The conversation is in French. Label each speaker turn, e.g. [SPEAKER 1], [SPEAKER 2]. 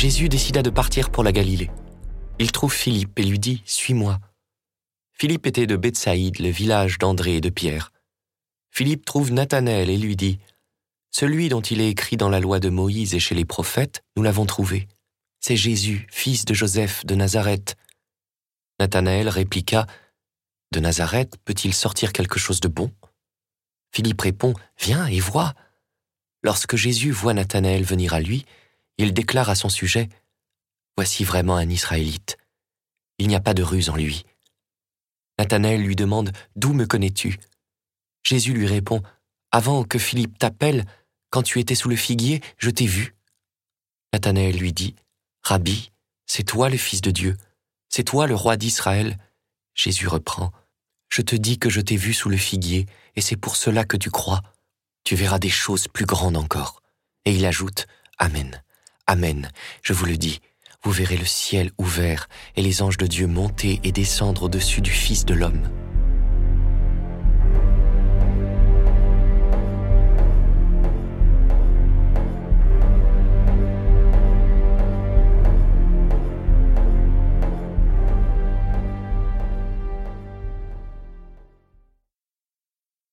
[SPEAKER 1] Jésus décida de partir pour la Galilée. Il trouve Philippe et lui dit Suis-moi. Philippe était de Bethsaïde, le village d'André et de Pierre. Philippe trouve Nathanaël et lui dit Celui dont il est écrit dans la loi de Moïse et chez les prophètes, nous l'avons trouvé. C'est Jésus, fils de Joseph de Nazareth. Nathanaël répliqua De Nazareth peut-il sortir quelque chose de bon? Philippe répond Viens et vois. Lorsque Jésus voit Nathanaël venir à lui, il déclare à son sujet Voici vraiment un Israélite. Il n'y a pas de ruse en lui. Nathanaël lui demande D'où me connais-tu? Jésus lui répond Avant que Philippe t'appelle, quand tu étais sous le figuier, je t'ai vu. Nathanaël lui dit Rabbi, c'est toi le Fils de Dieu, c'est toi le roi d'Israël. Jésus reprend Je te dis que je t'ai vu sous le figuier, et c'est pour cela que tu crois. Tu verras des choses plus grandes encore. Et il ajoute Amen. Amen, je vous le dis, vous verrez le ciel ouvert et les anges de Dieu monter et descendre au-dessus du Fils de l'homme.